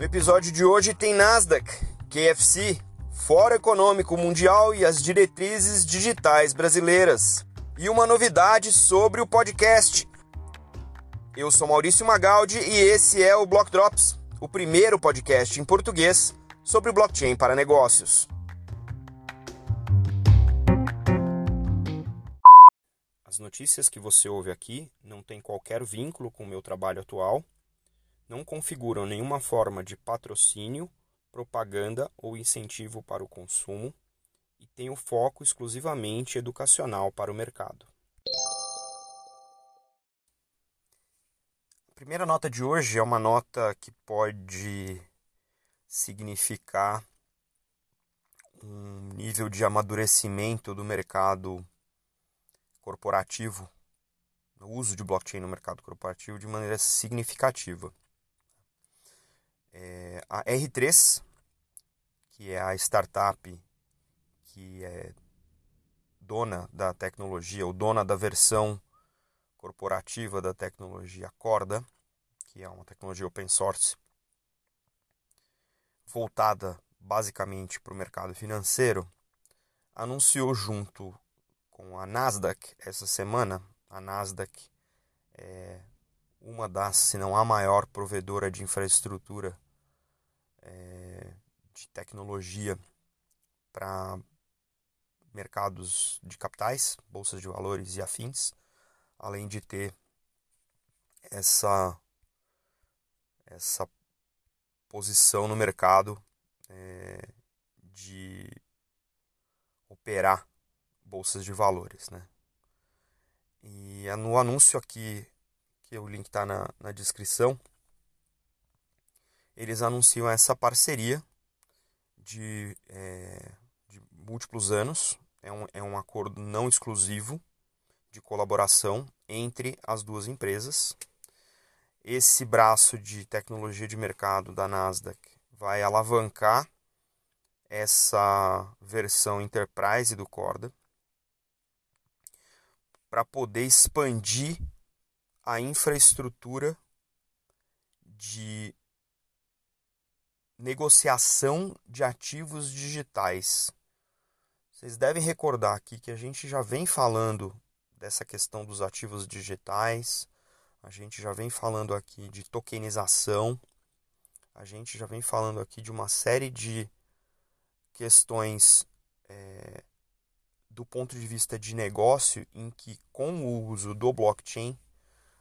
No episódio de hoje tem Nasdaq, KFC, Fórum Econômico Mundial e as diretrizes digitais brasileiras. E uma novidade sobre o podcast. Eu sou Maurício Magaldi e esse é o Block Drops, o primeiro podcast em português sobre blockchain para negócios. As notícias que você ouve aqui não têm qualquer vínculo com o meu trabalho atual, não configuram nenhuma forma de patrocínio, propaganda ou incentivo para o consumo e têm o foco exclusivamente educacional para o mercado. A primeira nota de hoje é uma nota que pode significar um nível de amadurecimento do mercado corporativo, no uso de blockchain no mercado corporativo de maneira significativa. É, a R3, que é a startup que é dona da tecnologia, ou dona da versão corporativa da tecnologia Corda, que é uma tecnologia open source voltada basicamente para o mercado financeiro, anunciou junto com a Nasdaq essa semana. A Nasdaq é uma das, se não a maior provedora de infraestrutura é, de tecnologia para mercados de capitais, bolsas de valores e afins, além de ter essa essa posição no mercado é, de operar bolsas de valores, né? E no anúncio aqui, que o link está na, na descrição, eles anunciam essa parceria de, é, de múltiplos anos. É um, é um acordo não exclusivo de colaboração entre as duas empresas. Esse braço de tecnologia de mercado da Nasdaq vai alavancar essa versão Enterprise do Corda para poder expandir a infraestrutura de negociação de ativos digitais. Vocês devem recordar aqui que a gente já vem falando dessa questão dos ativos digitais, a gente já vem falando aqui de tokenização, a gente já vem falando aqui de uma série de questões é, do ponto de vista de negócio, em que com o uso do blockchain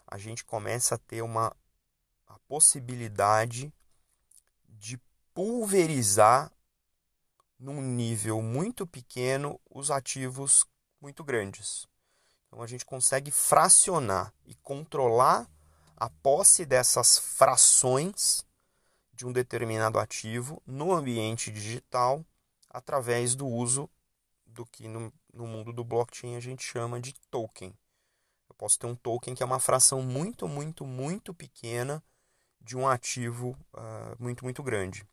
a gente começa a ter uma a possibilidade de pulverizar num nível muito pequeno os ativos muito grandes. Então a gente consegue fracionar e controlar a posse dessas frações de um determinado ativo no ambiente digital através do uso do que no, no mundo do blockchain a gente chama de token. Posso ter um token que é uma fração muito, muito, muito pequena de um ativo uh, muito, muito grande.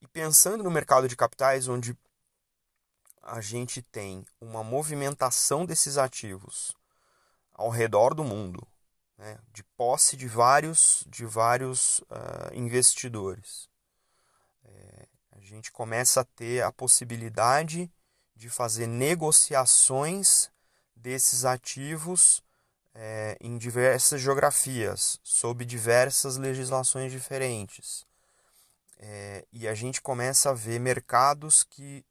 E pensando no mercado de capitais, onde a gente tem uma movimentação desses ativos ao redor do mundo, né, de posse de vários, de vários uh, investidores, é, a gente começa a ter a possibilidade de fazer negociações desses ativos é, em diversas geografias, sob diversas legislações diferentes. É, e a gente começa a ver mercados que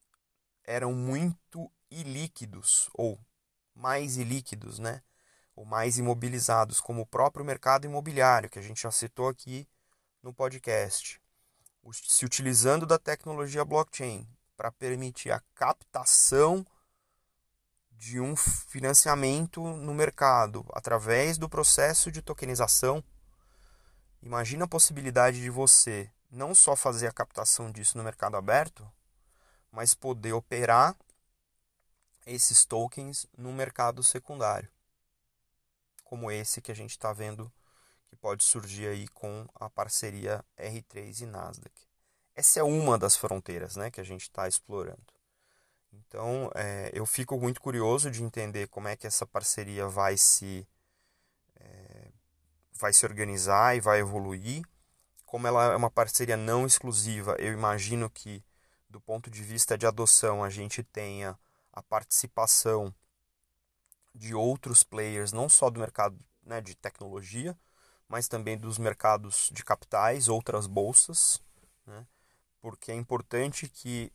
eram muito ilíquidos, ou mais ilíquidos, né? ou mais imobilizados, como o próprio mercado imobiliário, que a gente já citou aqui no podcast. Se utilizando da tecnologia blockchain para permitir a captação de um financiamento no mercado através do processo de tokenização. Imagina a possibilidade de você não só fazer a captação disso no mercado aberto, mas poder operar esses tokens no mercado secundário, como esse que a gente está vendo que pode surgir aí com a parceria R3 e Nasdaq essa é uma das fronteiras né, que a gente está explorando. Então, é, eu fico muito curioso de entender como é que essa parceria vai se, é, vai se organizar e vai evoluir, como ela é uma parceria não exclusiva, eu imagino que, do ponto de vista de adoção, a gente tenha a participação de outros players, não só do mercado né, de tecnologia, mas também dos mercados de capitais, outras bolsas, né, porque é importante que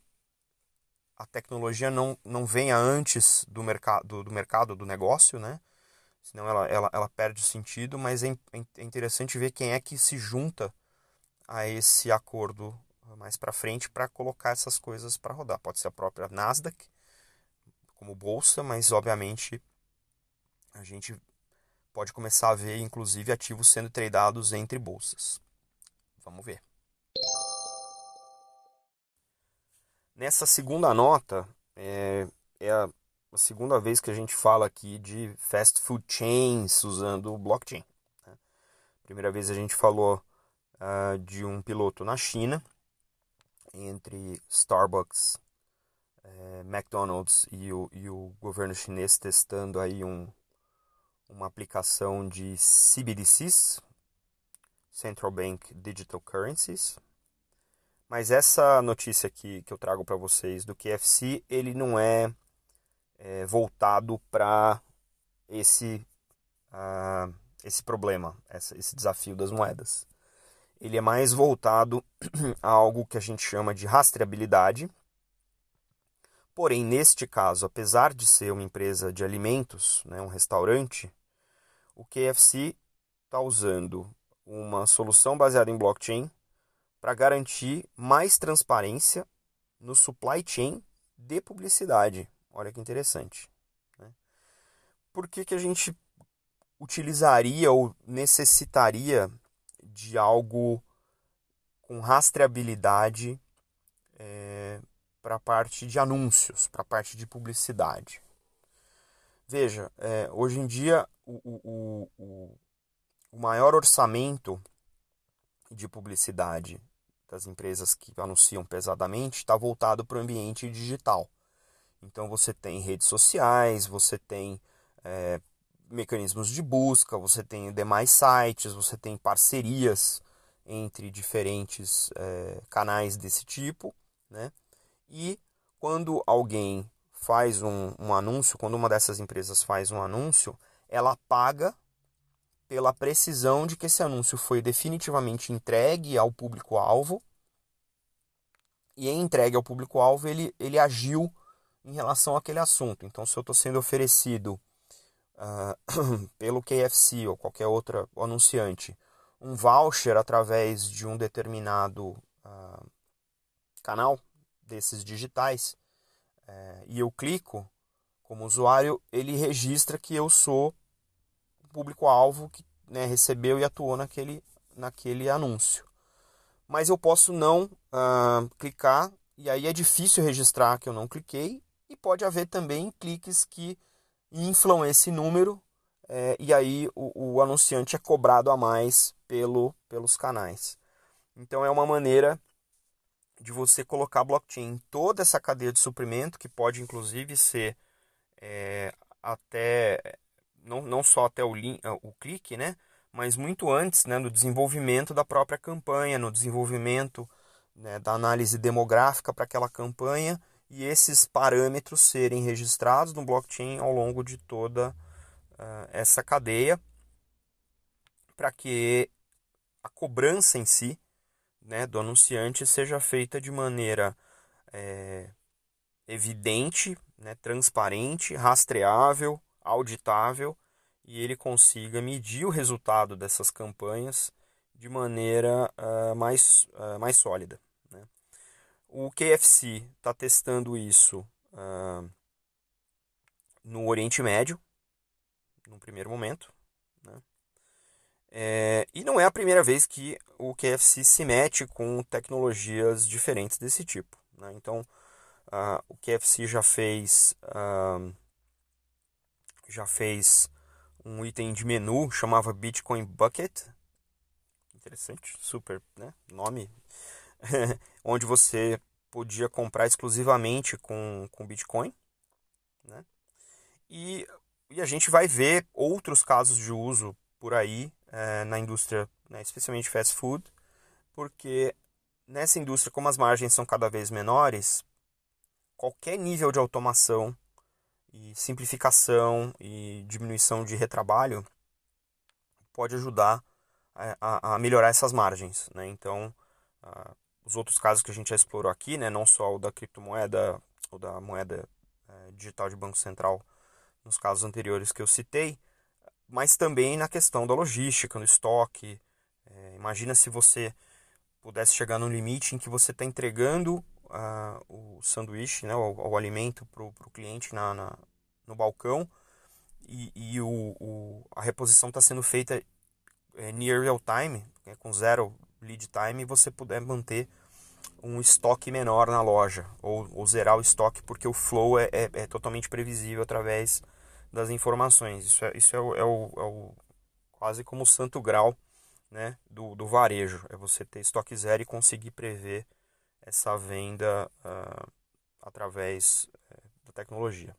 a tecnologia não, não venha antes do mercado do mercado do negócio, né? Senão ela, ela, ela perde o sentido, mas é, é interessante ver quem é que se junta a esse acordo mais para frente para colocar essas coisas para rodar. Pode ser a própria Nasdaq como bolsa, mas obviamente a gente pode começar a ver inclusive ativos sendo tradeados entre bolsas. Vamos ver. Nessa segunda nota, é, é a, a, segunda vez que a gente fala aqui de fast food chains usando blockchain. Né? Primeira vez a gente falou uh, de um piloto na China, entre Starbucks, é, McDonald's e o, e o governo chinês testando aí um, uma aplicação de CBDCs, Central Bank Digital Currencies, mas essa notícia aqui que eu trago para vocês do QFC, ele não é, é voltado para esse, uh, esse problema, essa, esse desafio das moedas. Ele é mais voltado a algo que a gente chama de rastreabilidade. Porém, neste caso, apesar de ser uma empresa de alimentos, né, um restaurante, o KFC está usando uma solução baseada em blockchain para garantir mais transparência no supply chain de publicidade. Olha que interessante. Né? Por que, que a gente utilizaria ou necessitaria de algo com rastreabilidade é, para a parte de anúncios, para a parte de publicidade? Veja, é, hoje em dia o, o, o, o maior orçamento de publicidade das empresas que anunciam pesadamente está voltado para o ambiente digital. Então você tem redes sociais, você tem é, mecanismos de busca, você tem demais sites, você tem parcerias entre diferentes é, canais desse tipo, né? E quando alguém faz um, um anúncio, quando uma dessas empresas faz um anúncio, ela paga pela precisão de que esse anúncio foi definitivamente entregue ao público-alvo e em entregue ao público-alvo ele, ele agiu em relação àquele assunto. Então, se eu estou sendo oferecido uh, pelo KFC ou qualquer outro anunciante um voucher através de um determinado uh, canal desses digitais uh, e eu clico como usuário, ele registra que eu sou público-alvo que né, recebeu e atuou naquele, naquele anúncio. Mas eu posso não uh, clicar e aí é difícil registrar que eu não cliquei e pode haver também cliques que inflam esse número é, e aí o, o, anunciante é cobrado a mais pelo, pelos canais. Então é uma maneira de você colocar blockchain em toda essa cadeia de suprimento, que pode inclusive ser é, até não, não só até o, link, ah, o clique, né? mas muito antes né, no desenvolvimento da própria campanha, no desenvolvimento né, da análise demográfica para aquela campanha e esses parâmetros serem registrados no blockchain ao longo de toda uh, essa cadeia para que a cobrança em si né, do anunciante seja feita de maneira é, evidente, né, transparente, rastreável, auditável e ele consiga medir o resultado dessas campanhas de maneira uh, mais, uh, mais sólida. Né? O KFC está testando isso uh, no Oriente Médio, no primeiro momento. Né? É, e não é a primeira vez que o KFC se mete com tecnologias diferentes desse tipo. Né? Então, o KFC já fez já fez um item de menu, chamava Bitcoin Bucket. Interessante, super, né? Nome. onde você podia comprar exclusivamente com, com Bitcoin. Né? E, e a gente vai ver outros casos de uso por aí é, na indústria, né, especialmente fast food, porque nessa indústria, como as margens são cada vez menores, qualquer nível de automação e simplificação e diminuição de retrabalho pode ajudar a, a melhorar essas margens. Né? Então, uh, os outros casos que a gente já explorou aqui, né, não só o da criptomoeda ou da moeda uh, digital de Banco Central, nos casos anteriores que eu citei, mas também na questão da logística, no estoque. É, imagina se você pudesse chegar no limite em que você está entregando uh, o sanduíche, né, o, o alimento para o cliente na, na, no balcão e, e o, o, a reposição está sendo feita é, near real time, é, com zero lead time, e você puder manter um estoque menor na loja ou, ou zerar o estoque porque o flow é, é, é, totalmente previsível através das informações. Isso é, isso é, o, é, o, é o quase como o santo grau né, do, do varejo. É você ter estoque zero e conseguir prever essa venda uh, através uh, da tecnologia.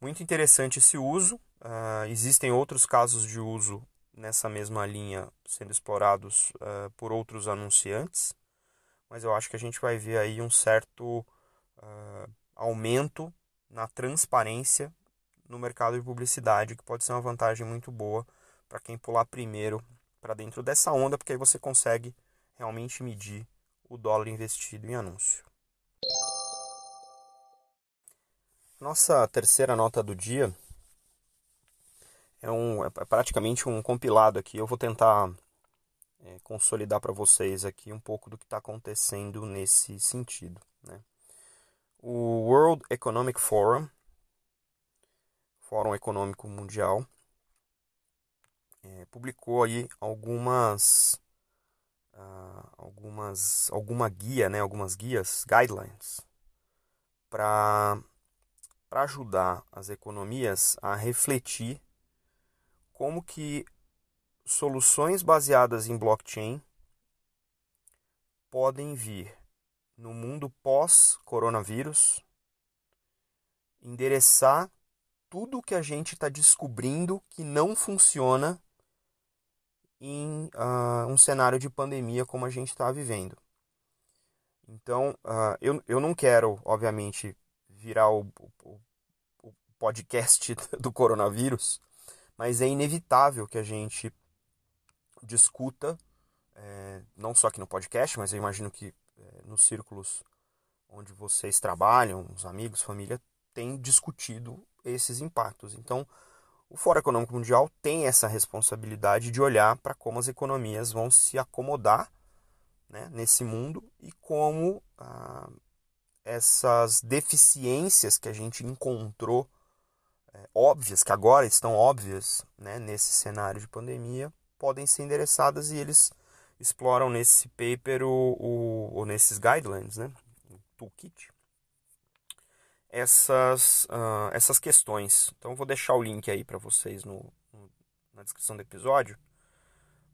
Muito interessante esse uso. Uh, existem outros casos de uso nessa mesma linha sendo explorados uh, por outros anunciantes, mas eu acho que a gente vai ver aí um certo uh, aumento na transparência no mercado de publicidade, que pode ser uma vantagem muito boa para quem pular primeiro para dentro dessa onda, porque aí você consegue realmente medir o dólar investido em anúncio. Nossa terceira nota do dia é, um, é praticamente um compilado aqui. Eu vou tentar é, consolidar para vocês aqui um pouco do que está acontecendo nesse sentido. Né? O World Economic Forum, Fórum Econômico Mundial, é, publicou aí algumas uh, algumas alguma guia, né, algumas guias, guidelines para ajudar as economias a refletir como que soluções baseadas em blockchain podem vir no mundo pós-coronavírus endereçar tudo que a gente está descobrindo que não funciona em uh, um cenário de pandemia como a gente está vivendo. Então, uh, eu, eu não quero, obviamente, virar o, o, o podcast do coronavírus, mas é inevitável que a gente discuta, é, não só aqui no podcast, mas eu imagino que é, nos círculos onde vocês trabalham, os amigos, família, tem discutido esses impactos. Então, o Fórum Econômico Mundial tem essa responsabilidade de olhar para como as economias vão se acomodar né, nesse mundo e como ah, essas deficiências que a gente encontrou é, óbvias, que agora estão óbvias né, nesse cenário de pandemia, podem ser endereçadas e eles exploram nesse paper o, o, ou nesses guidelines, né, o toolkit, essas, uh, essas questões. Então vou deixar o link aí para vocês no, no, na descrição do episódio,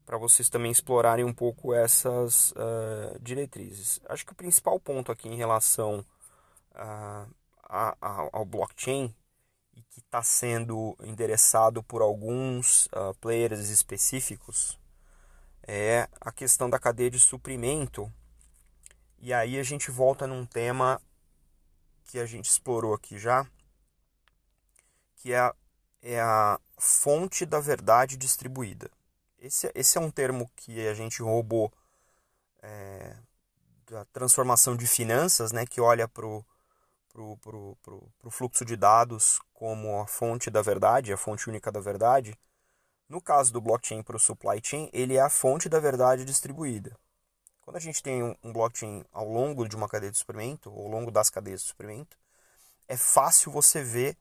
para vocês também explorarem um pouco essas uh, diretrizes. Acho que o principal ponto aqui em relação uh, a, a, ao blockchain e que está sendo endereçado por alguns players específicos é a questão da cadeia de suprimento. E aí a gente volta num tema que a gente explorou aqui já, que é a, é a fonte da verdade distribuída. Esse, esse é um termo que a gente roubou é, da transformação de finanças, né, que olha para o pro, pro, pro, pro fluxo de dados como a fonte da verdade, a fonte única da verdade. No caso do blockchain para o supply chain, ele é a fonte da verdade distribuída. Quando a gente tem um blockchain ao longo de uma cadeia de suprimento, ou ao longo das cadeias de suprimento, é fácil você ver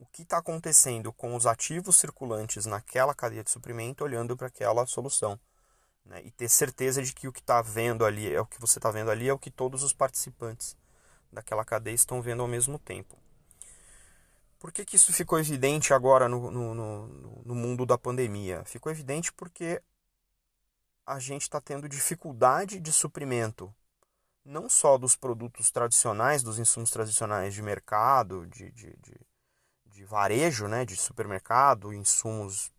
o que está acontecendo com os ativos circulantes naquela cadeia de suprimento olhando para aquela solução. Né? E ter certeza de que o que está vendo ali é o que você está vendo ali é o que todos os participantes daquela cadeia estão vendo ao mesmo tempo. Por que, que isso ficou evidente agora no, no, no, no mundo da pandemia? Ficou evidente porque a gente está tendo dificuldade de suprimento, não só dos produtos tradicionais, dos insumos tradicionais de mercado, de, de, de, de varejo, né, de supermercado, insumos,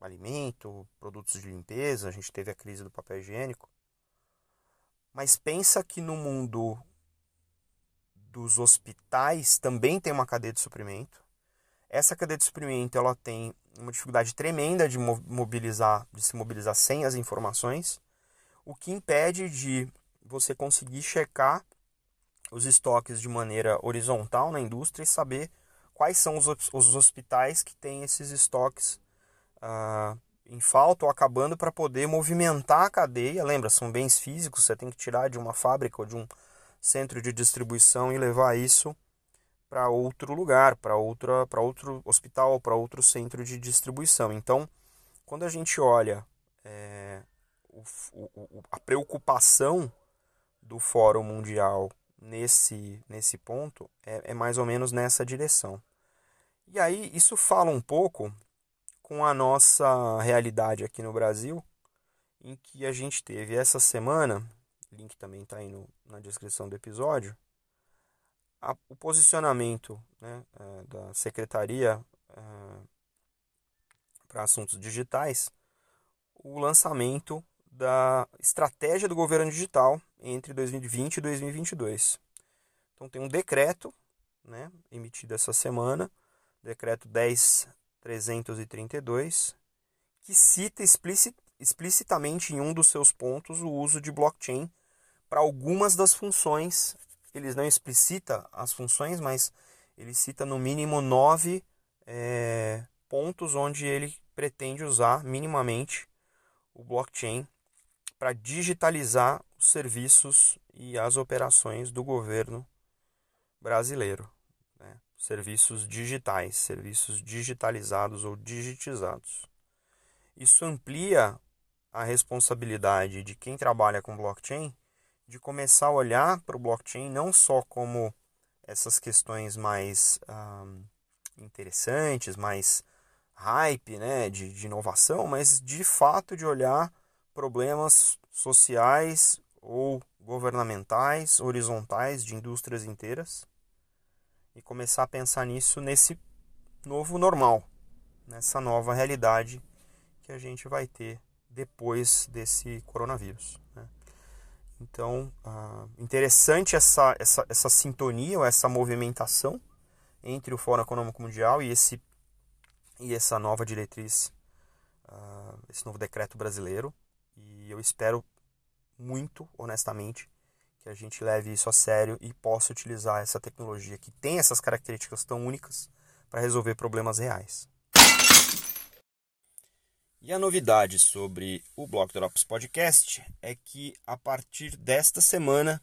alimento, produtos de limpeza, a gente teve a crise do papel higiênico, Mas pensa que no mundo dos hospitais também tem uma cadeia de suprimento. Essa cadeia de suprimento ela tem uma dificuldade tremenda de mobilizar, de se mobilizar sem as informações, o que impede de você conseguir checar os estoques de maneira horizontal na indústria e saber quais são os, os hospitais que têm esses estoques uh, em falta ou acabando para poder movimentar a cadeia. Lembra, são bens físicos, você tem que tirar de uma fábrica ou de um centro de distribuição e levar isso para outro lugar, para outra, para outro hospital, para outro centro de distribuição. Então, quando a gente olha é, o, o, a preocupação do Fórum Mundial nesse, nesse ponto é, é mais ou menos nessa direção. E aí isso fala um pouco com a nossa realidade aqui no Brasil, em que a gente teve essa semana, link também está aí no, na descrição do episódio, a, o posicionamento né, é, da Secretaria é, para Assuntos Digitais, o lançamento da estratégia do governo digital entre 2020 e 2022. Então tem um decreto né, emitido essa semana, decreto 10332, que cita explicit, explicitamente em um dos seus pontos o uso de blockchain para algumas das funções. Eles não explicita as funções, mas ele cita no mínimo nove é, pontos onde ele pretende usar minimamente o blockchain para digitalizar os serviços e as operações do governo brasileiro. Né? Serviços digitais, serviços digitalizados ou digitizados. Isso amplia a responsabilidade de quem trabalha com blockchain de começar a olhar para o blockchain não só como essas questões mais interessantes, mais hype né, de, de inovação, mas de fato de olhar problemas sociais ou governamentais, horizontais de indústrias inteiras e começar a pensar nisso nesse novo normal, nessa nova realidade que a gente vai ter depois desse coronavírus. Então, ah, interessante essa, essa, essa sintonia ou essa movimentação entre o Fórum Econômico Mundial e, esse, e essa nova diretriz, ah, esse novo decreto brasileiro. E eu espero muito, honestamente, que a gente leve isso a sério e possa utilizar essa tecnologia que tem essas características tão únicas para resolver problemas reais. E a novidade sobre o Block Drops Podcast é que a partir desta semana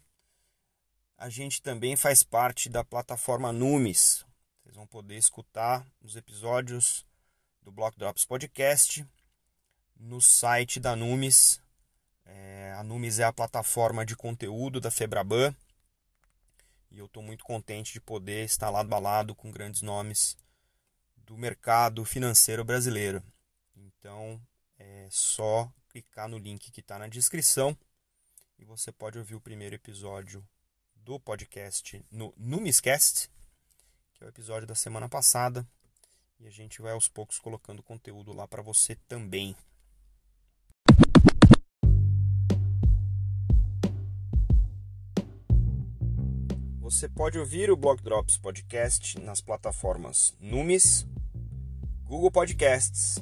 a gente também faz parte da plataforma Numis. Vocês vão poder escutar os episódios do Block Drops Podcast no site da Numis. É, a Numis é a plataforma de conteúdo da Febraban e eu estou muito contente de poder estar lado a lado com grandes nomes do mercado financeiro brasileiro. Então é só clicar no link que está na descrição e você pode ouvir o primeiro episódio do podcast no Numiscast, que é o episódio da semana passada. E a gente vai aos poucos colocando conteúdo lá para você também. Você pode ouvir o Block Drops Podcast nas plataformas Numis, Google Podcasts,